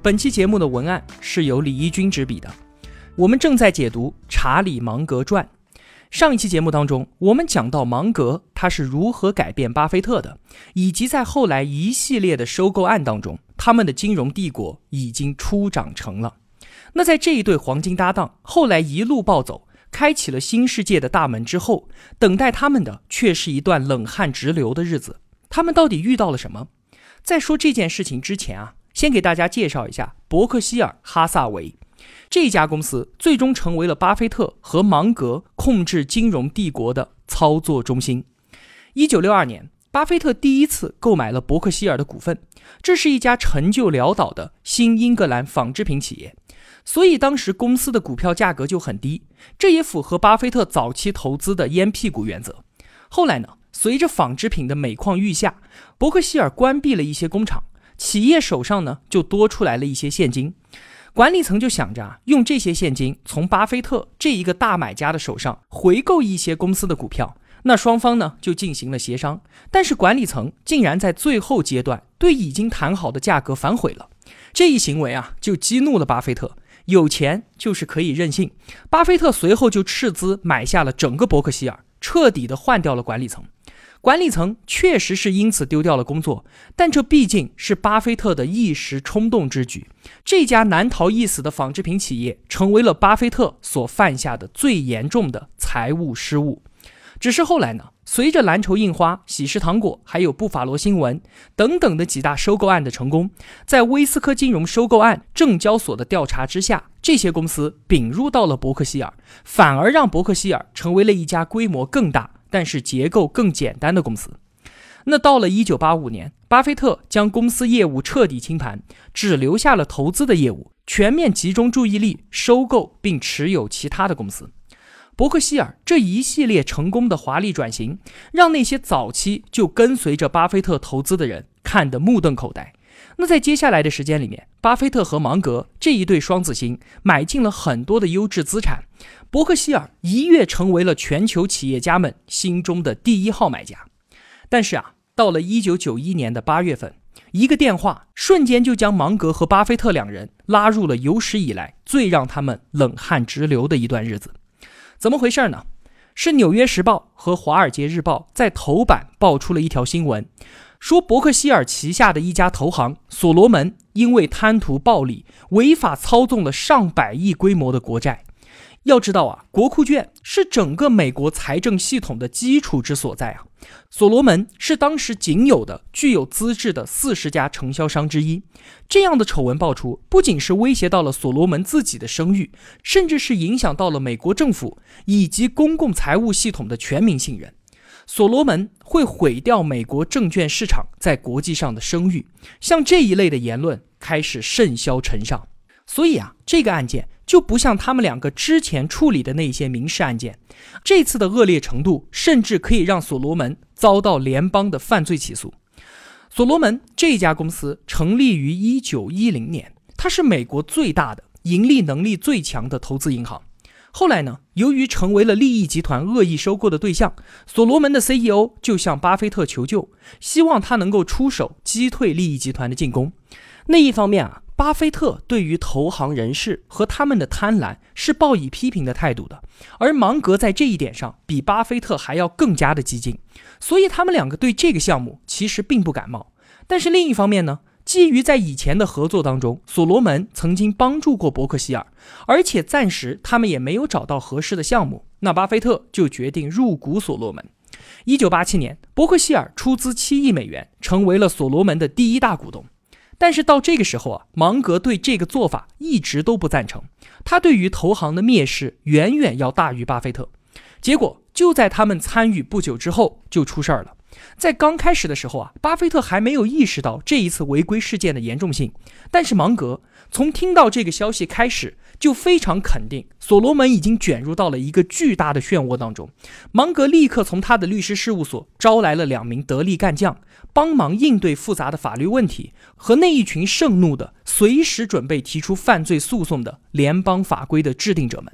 本期节目的文案是由李一军执笔的。我们正在解读《查理芒格传》。上一期节目当中，我们讲到芒格他是如何改变巴菲特的，以及在后来一系列的收购案当中，他们的金融帝国已经初长成了。那在这一对黄金搭档后来一路暴走，开启了新世界的大门之后，等待他们的却是一段冷汗直流的日子。他们到底遇到了什么？在说这件事情之前啊。先给大家介绍一下伯克希尔哈萨维这家公司，最终成为了巴菲特和芒格控制金融帝国的操作中心。一九六二年，巴菲特第一次购买了伯克希尔的股份，这是一家陈旧潦倒的新英格兰纺织品企业，所以当时公司的股票价格就很低，这也符合巴菲特早期投资的烟屁股原则。后来呢，随着纺织品的每况愈下，伯克希尔关闭了一些工厂。企业手上呢就多出来了一些现金，管理层就想着啊，用这些现金从巴菲特这一个大买家的手上回购一些公司的股票。那双方呢就进行了协商，但是管理层竟然在最后阶段对已经谈好的价格反悔了。这一行为啊就激怒了巴菲特，有钱就是可以任性。巴菲特随后就斥资买下了整个伯克希尔，彻底的换掉了管理层。管理层确实是因此丢掉了工作，但这毕竟是巴菲特的一时冲动之举。这家难逃一死的纺织品企业成为了巴菲特所犯下的最严重的财务失误。只是后来呢，随着蓝筹印花、喜事糖果，还有布法罗新闻等等的几大收购案的成功，在威斯科金融收购案、证交所的调查之下，这些公司并入到了伯克希尔，反而让伯克希尔成为了一家规模更大。但是结构更简单的公司，那到了一九八五年，巴菲特将公司业务彻底清盘，只留下了投资的业务，全面集中注意力收购并持有其他的公司。伯克希尔这一系列成功的华丽转型，让那些早期就跟随着巴菲特投资的人看得目瞪口呆。那在接下来的时间里面，巴菲特和芒格这一对双子星买进了很多的优质资产，伯克希尔一跃成为了全球企业家们心中的第一号买家。但是啊，到了一九九一年的八月份，一个电话瞬间就将芒格和巴菲特两人拉入了有史以来最让他们冷汗直流的一段日子。怎么回事呢？是《纽约时报》和《华尔街日报》在头版爆出了一条新闻。说伯克希尔旗下的一家投行所罗门，因为贪图暴利，违法操纵了上百亿规模的国债。要知道啊，国库券是整个美国财政系统的基础之所在啊。所罗门是当时仅有的具有资质的四十家承销商之一。这样的丑闻爆出，不仅是威胁到了所罗门自己的声誉，甚至是影响到了美国政府以及公共财务系统的全民信任。所罗门会毁掉美国证券市场在国际上的声誉，像这一类的言论开始甚嚣尘上。所以啊，这个案件就不像他们两个之前处理的那些民事案件，这次的恶劣程度甚至可以让所罗门遭到联邦的犯罪起诉。所罗门这家公司成立于一九一零年，它是美国最大的、盈利能力最强的投资银行。后来呢？由于成为了利益集团恶意收购的对象，所罗门的 CEO 就向巴菲特求救，希望他能够出手击退利益集团的进攻。那一方面啊，巴菲特对于投行人士和他们的贪婪是抱以批评的态度的，而芒格在这一点上比巴菲特还要更加的激进，所以他们两个对这个项目其实并不感冒。但是另一方面呢？基于在以前的合作当中，所罗门曾经帮助过伯克希尔，而且暂时他们也没有找到合适的项目，那巴菲特就决定入股所罗门。一九八七年，伯克希尔出资七亿美元，成为了所罗门的第一大股东。但是到这个时候啊，芒格对这个做法一直都不赞成，他对于投行的蔑视远远要大于巴菲特。结果就在他们参与不久之后，就出事儿了。在刚开始的时候啊，巴菲特还没有意识到这一次违规事件的严重性。但是芒格从听到这个消息开始，就非常肯定所罗门已经卷入到了一个巨大的漩涡当中。芒格立刻从他的律师事务所招来了两名得力干将，帮忙应对复杂的法律问题和那一群盛怒的、随时准备提出犯罪诉讼的联邦法规的制定者们。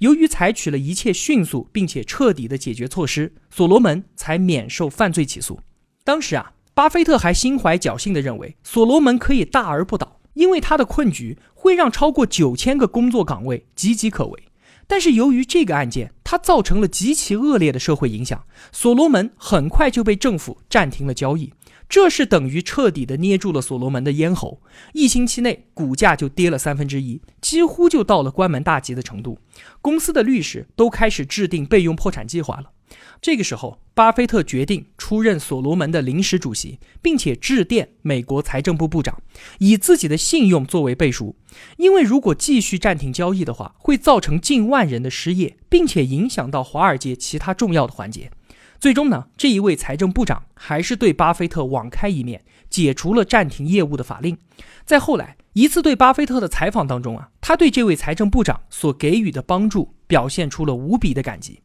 由于采取了一切迅速并且彻底的解决措施，所罗门才免受犯罪起诉。当时啊，巴菲特还心怀侥幸地认为所罗门可以大而不倒，因为他的困局会让超过九千个工作岗位岌岌可危。但是由于这个案件，它造成了极其恶劣的社会影响，所罗门很快就被政府暂停了交易。这是等于彻底的捏住了所罗门的咽喉，一星期内股价就跌了三分之一，几乎就到了关门大吉的程度。公司的律师都开始制定备用破产计划了。这个时候，巴菲特决定出任所罗门的临时主席，并且致电美国财政部部长，以自己的信用作为背书。因为如果继续暂停交易的话，会造成近万人的失业，并且影响到华尔街其他重要的环节。最终呢，这一位财政部长还是对巴菲特网开一面，解除了暂停业务的法令。在后来一次对巴菲特的采访当中啊，他对这位财政部长所给予的帮助表现出了无比的感激。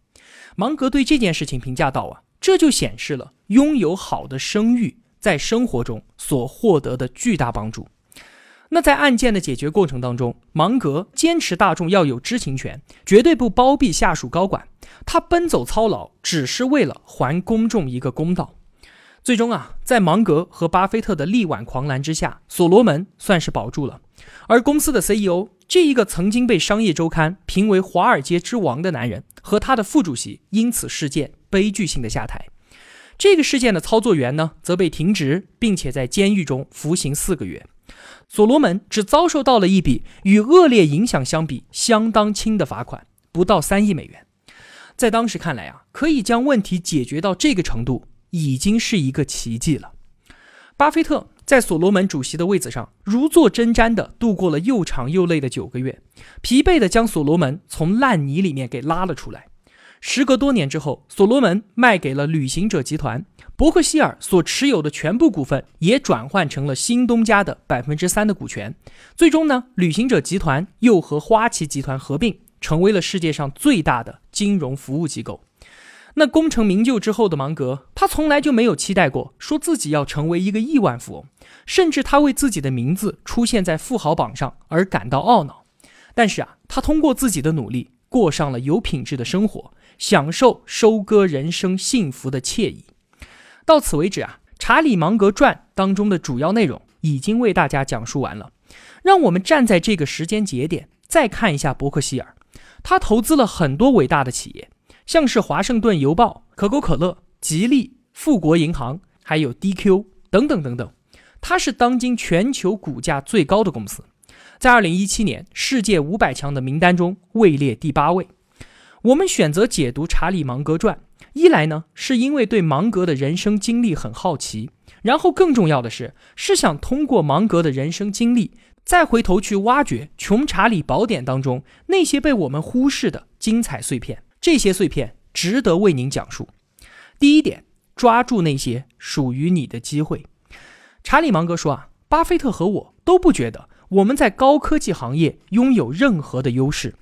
芒格对这件事情评价道啊，这就显示了拥有好的声誉在生活中所获得的巨大帮助。那在案件的解决过程当中，芒格坚持大众要有知情权，绝对不包庇下属高管。他奔走操劳，只是为了还公众一个公道。最终啊，在芒格和巴菲特的力挽狂澜之下，所罗门算是保住了。而公司的 CEO 这一个曾经被商业周刊评为华尔街之王的男人，和他的副主席因此事件悲剧性的下台。这个事件的操作员呢，则被停职，并且在监狱中服刑四个月。所罗门只遭受到了一笔与恶劣影响相比相当轻的罚款，不到三亿美元。在当时看来啊，可以将问题解决到这个程度，已经是一个奇迹了。巴菲特在所罗门主席的位子上如坐针毡地度过了又长又累的九个月，疲惫地将所罗门从烂泥里面给拉了出来。时隔多年之后，所罗门卖给了旅行者集团，伯克希尔所持有的全部股份也转换成了新东家的百分之三的股权。最终呢，旅行者集团又和花旗集团合并。成为了世界上最大的金融服务机构。那功成名就之后的芒格，他从来就没有期待过说自己要成为一个亿万富翁，甚至他为自己的名字出现在富豪榜上而感到懊恼。但是啊，他通过自己的努力，过上了有品质的生活，享受收割人生幸福的惬意。到此为止啊，《查理芒格传》当中的主要内容已经为大家讲述完了。让我们站在这个时间节点，再看一下伯克希尔。他投资了很多伟大的企业，像是华盛顿邮报、可口可乐、吉利、富国银行，还有 DQ 等等等等。它是当今全球股价最高的公司，在2017年世界五百强的名单中位列第八位。我们选择解读《查理芒格传》，一来呢是因为对芒格的人生经历很好奇，然后更重要的是是想通过芒格的人生经历。再回头去挖掘《穷查理宝典》当中那些被我们忽视的精彩碎片，这些碎片值得为您讲述。第一点，抓住那些属于你的机会。查理芒格说啊，巴菲特和我都不觉得我们在高科技行业拥有任何的优势。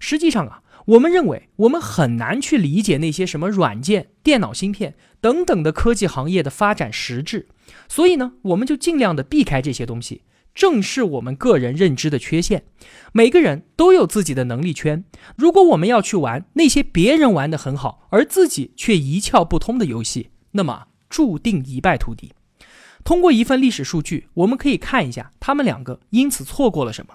实际上啊，我们认为我们很难去理解那些什么软件、电脑芯片等等的科技行业的发展实质，所以呢，我们就尽量的避开这些东西。正是我们个人认知的缺陷。每个人都有自己的能力圈。如果我们要去玩那些别人玩的很好，而自己却一窍不通的游戏，那么注定一败涂地。通过一份历史数据，我们可以看一下他们两个因此错过了什么。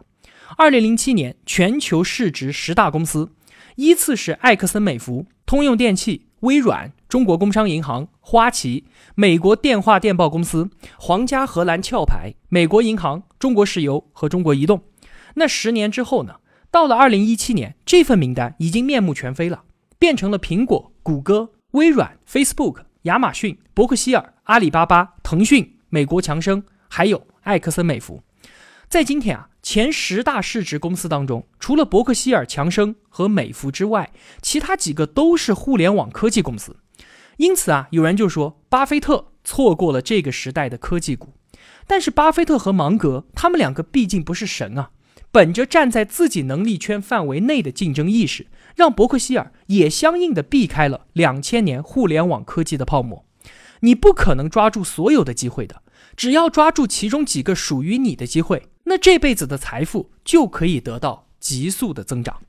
二零零七年全球市值十大公司，依次是埃克森美孚、通用电气、微软。中国工商银行、花旗、美国电话电报公司、皇家荷兰壳牌、美国银行、中国石油和中国移动。那十年之后呢？到了二零一七年，这份名单已经面目全非了，变成了苹果、谷歌、微软、Facebook、亚马逊、伯克希尔、阿里巴巴、腾讯、美国强生，还有埃克森美孚。在今天啊，前十大市值公司当中，除了伯克希尔、强生和美孚之外，其他几个都是互联网科技公司。因此啊，有人就说巴菲特错过了这个时代的科技股。但是巴菲特和芒格他们两个毕竟不是神啊，本着站在自己能力圈范围内的竞争意识，让伯克希尔也相应的避开了两千年互联网科技的泡沫。你不可能抓住所有的机会的，只要抓住其中几个属于你的机会，那这辈子的财富就可以得到急速的增长。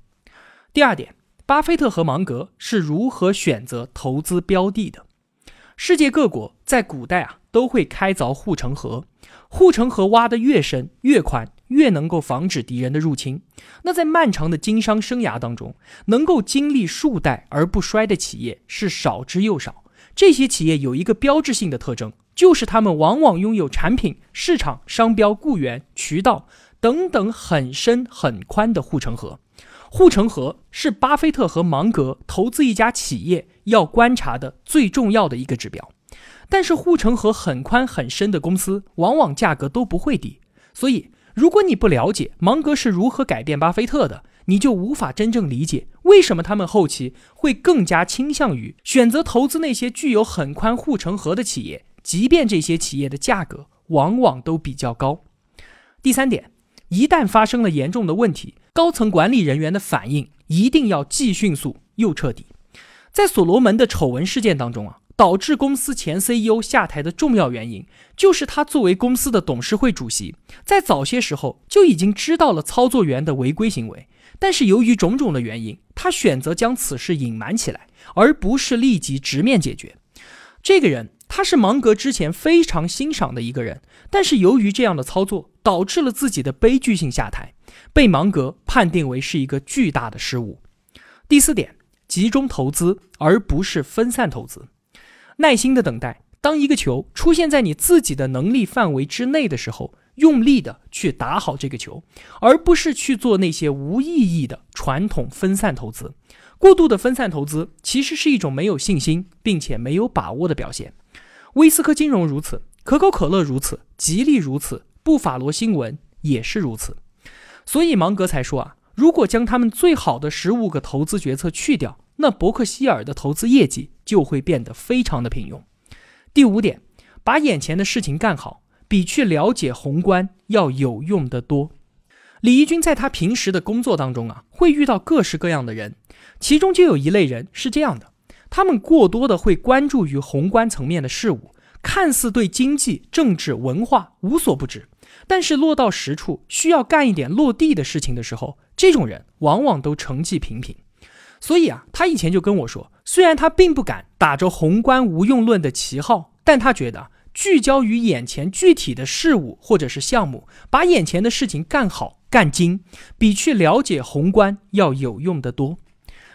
第二点，巴菲特和芒格是如何选择投资标的的？世界各国在古代啊都会开凿护城河，护城河挖得越深越宽，越能够防止敌人的入侵。那在漫长的经商生涯当中，能够经历数代而不衰的企业是少之又少。这些企业有一个标志性的特征，就是他们往往拥有产品、市场、商标、雇员、渠道等等很深很宽的护城河。护城河是巴菲特和芒格投资一家企业要观察的最重要的一个指标。但是护城河很宽很深的公司，往往价格都不会低。所以，如果你不了解芒格是如何改变巴菲特的，你就无法真正理解为什么他们后期会更加倾向于选择投资那些具有很宽护城河的企业，即便这些企业的价格往往都比较高。第三点，一旦发生了严重的问题，高层管理人员的反应一定要既迅速又彻底。在所罗门的丑闻事件当中啊。导致公司前 CEO 下台的重要原因，就是他作为公司的董事会主席，在早些时候就已经知道了操作员的违规行为，但是由于种种的原因，他选择将此事隐瞒起来，而不是立即直面解决。这个人，他是芒格之前非常欣赏的一个人，但是由于这样的操作，导致了自己的悲剧性下台，被芒格判定为是一个巨大的失误。第四点，集中投资而不是分散投资。耐心的等待，当一个球出现在你自己的能力范围之内的时候，用力的去打好这个球，而不是去做那些无意义的传统分散投资。过度的分散投资其实是一种没有信心并且没有把握的表现。威斯科金融如此，可口可乐如此，吉利如此，布法罗新闻也是如此。所以芒格才说啊，如果将他们最好的十五个投资决策去掉。那伯克希尔的投资业绩就会变得非常的平庸。第五点，把眼前的事情干好，比去了解宏观要有用得多。李义军在他平时的工作当中啊，会遇到各式各样的人，其中就有一类人是这样的：他们过多的会关注于宏观层面的事物，看似对经济、政治、文化无所不知，但是落到实处，需要干一点落地的事情的时候，这种人往往都成绩平平。所以啊，他以前就跟我说，虽然他并不敢打着宏观无用论的旗号，但他觉得聚焦于眼前具体的事物或者是项目，把眼前的事情干好干精，比去了解宏观要有用得多。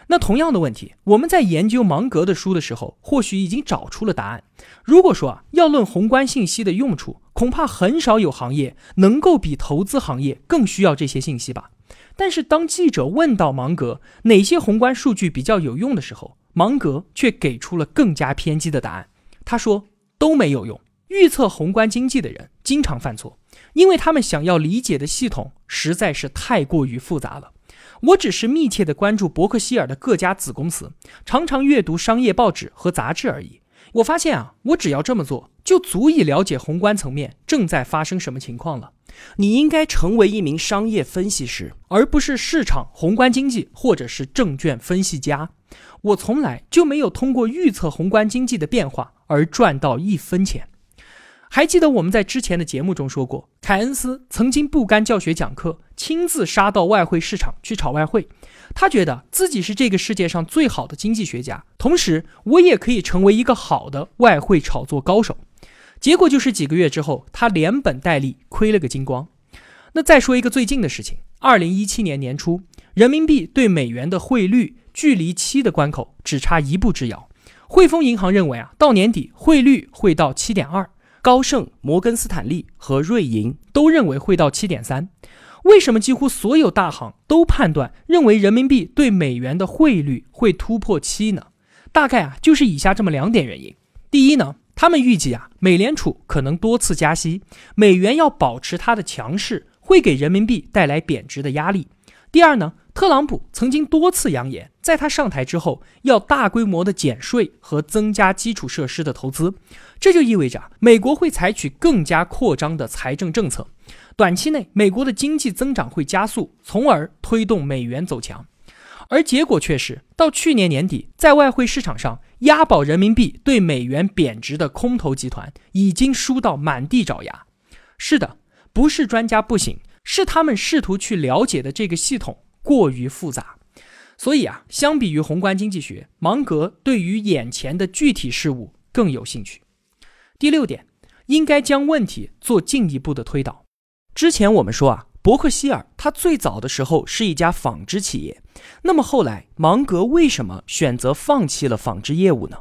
那同样的问题，我们在研究芒格的书的时候，或许已经找出了答案。如果说啊，要论宏观信息的用处，恐怕很少有行业能够比投资行业更需要这些信息吧。但是当记者问到芒格哪些宏观数据比较有用的时候，芒格却给出了更加偏激的答案。他说都没有用。预测宏观经济的人经常犯错，因为他们想要理解的系统实在是太过于复杂了。我只是密切的关注伯克希尔的各家子公司，常常阅读商业报纸和杂志而已。我发现啊，我只要这么做，就足以了解宏观层面正在发生什么情况了。你应该成为一名商业分析师，而不是市场宏观经济或者是证券分析家。我从来就没有通过预测宏观经济的变化而赚到一分钱。还记得我们在之前的节目中说过，凯恩斯曾经不甘教学讲课，亲自杀到外汇市场去炒外汇。他觉得自己是这个世界上最好的经济学家，同时我也可以成为一个好的外汇炒作高手。结果就是几个月之后，他连本带利亏了个精光。那再说一个最近的事情：二零一七年年初，人民币对美元的汇率距离七的关口只差一步之遥。汇丰银行认为啊，到年底汇率会到七点二；高盛、摩根斯坦利和瑞银都认为会到七点三。为什么几乎所有大行都判断认为人民币对美元的汇率会突破七呢？大概啊，就是以下这么两点原因：第一呢。他们预计啊，美联储可能多次加息，美元要保持它的强势，会给人民币带来贬值的压力。第二呢，特朗普曾经多次扬言，在他上台之后要大规模的减税和增加基础设施的投资，这就意味着美国会采取更加扩张的财政政策。短期内，美国的经济增长会加速，从而推动美元走强。而结果却是，到去年年底，在外汇市场上押宝人民币对美元贬值的空头集团已经输到满地找牙。是的，不是专家不行，是他们试图去了解的这个系统。过于复杂，所以啊，相比于宏观经济学，芒格对于眼前的具体事物更有兴趣。第六点，应该将问题做进一步的推导。之前我们说啊，伯克希尔他最早的时候是一家纺织企业，那么后来芒格为什么选择放弃了纺织业务呢？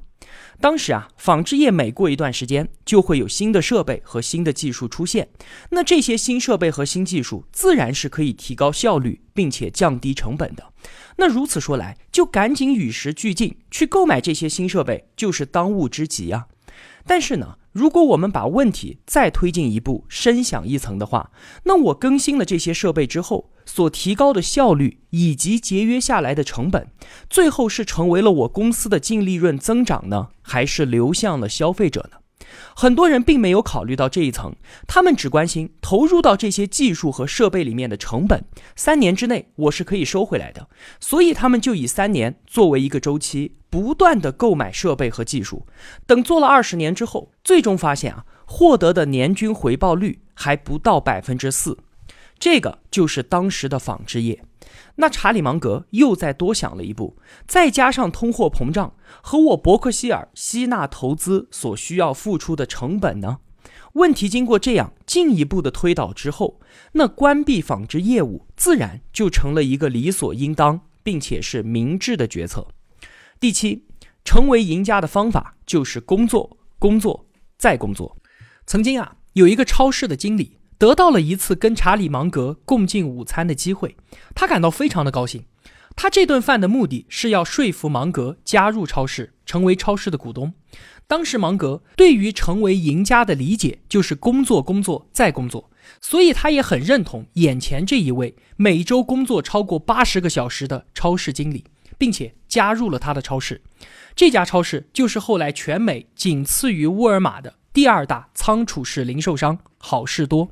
当时啊，纺织业每过一段时间就会有新的设备和新的技术出现，那这些新设备和新技术自然是可以提高效率并且降低成本的。那如此说来，就赶紧与时俱进，去购买这些新设备就是当务之急啊。但是呢，如果我们把问题再推进一步，深想一层的话，那我更新了这些设备之后。所提高的效率以及节约下来的成本，最后是成为了我公司的净利润增长呢，还是流向了消费者呢？很多人并没有考虑到这一层，他们只关心投入到这些技术和设备里面的成本，三年之内我是可以收回来的，所以他们就以三年作为一个周期，不断的购买设备和技术，等做了二十年之后，最终发现啊，获得的年均回报率还不到百分之四。这个就是当时的纺织业，那查理芒格又再多想了一步，再加上通货膨胀和我伯克希尔吸纳投资所需要付出的成本呢？问题经过这样进一步的推导之后，那关闭纺织业务自然就成了一个理所应当并且是明智的决策。第七，成为赢家的方法就是工作，工作再工作。曾经啊，有一个超市的经理。得到了一次跟查理芒格共进午餐的机会，他感到非常的高兴。他这顿饭的目的是要说服芒格加入超市，成为超市的股东。当时芒格对于成为赢家的理解就是工作、工作再工作，所以他也很认同眼前这一位每周工作超过八十个小时的超市经理，并且加入了他的超市。这家超市就是后来全美仅次于沃尔玛的第二大仓储式零售商好事多。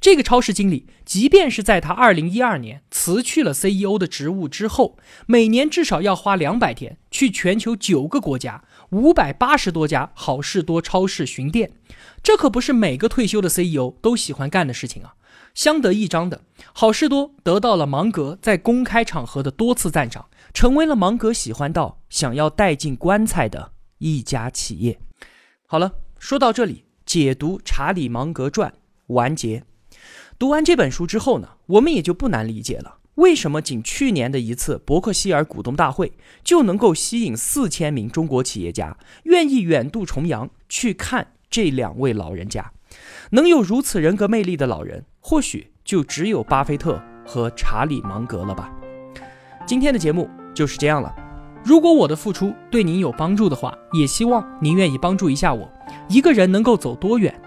这个超市经理，即便是在他二零一二年辞去了 CEO 的职务之后，每年至少要花两百天去全球九个国家、五百八十多家好事多超市巡店。这可不是每个退休的 CEO 都喜欢干的事情啊！相得益彰的，好事多得到了芒格在公开场合的多次赞赏，成为了芒格喜欢到想要带进棺材的一家企业。好了，说到这里，解读《查理芒格传》完结。读完这本书之后呢，我们也就不难理解了，为什么仅去年的一次伯克希尔股东大会就能够吸引四千名中国企业家愿意远渡重洋去看这两位老人家？能有如此人格魅力的老人，或许就只有巴菲特和查理芒格了吧。今天的节目就是这样了。如果我的付出对您有帮助的话，也希望您愿意帮助一下我。一个人能够走多远，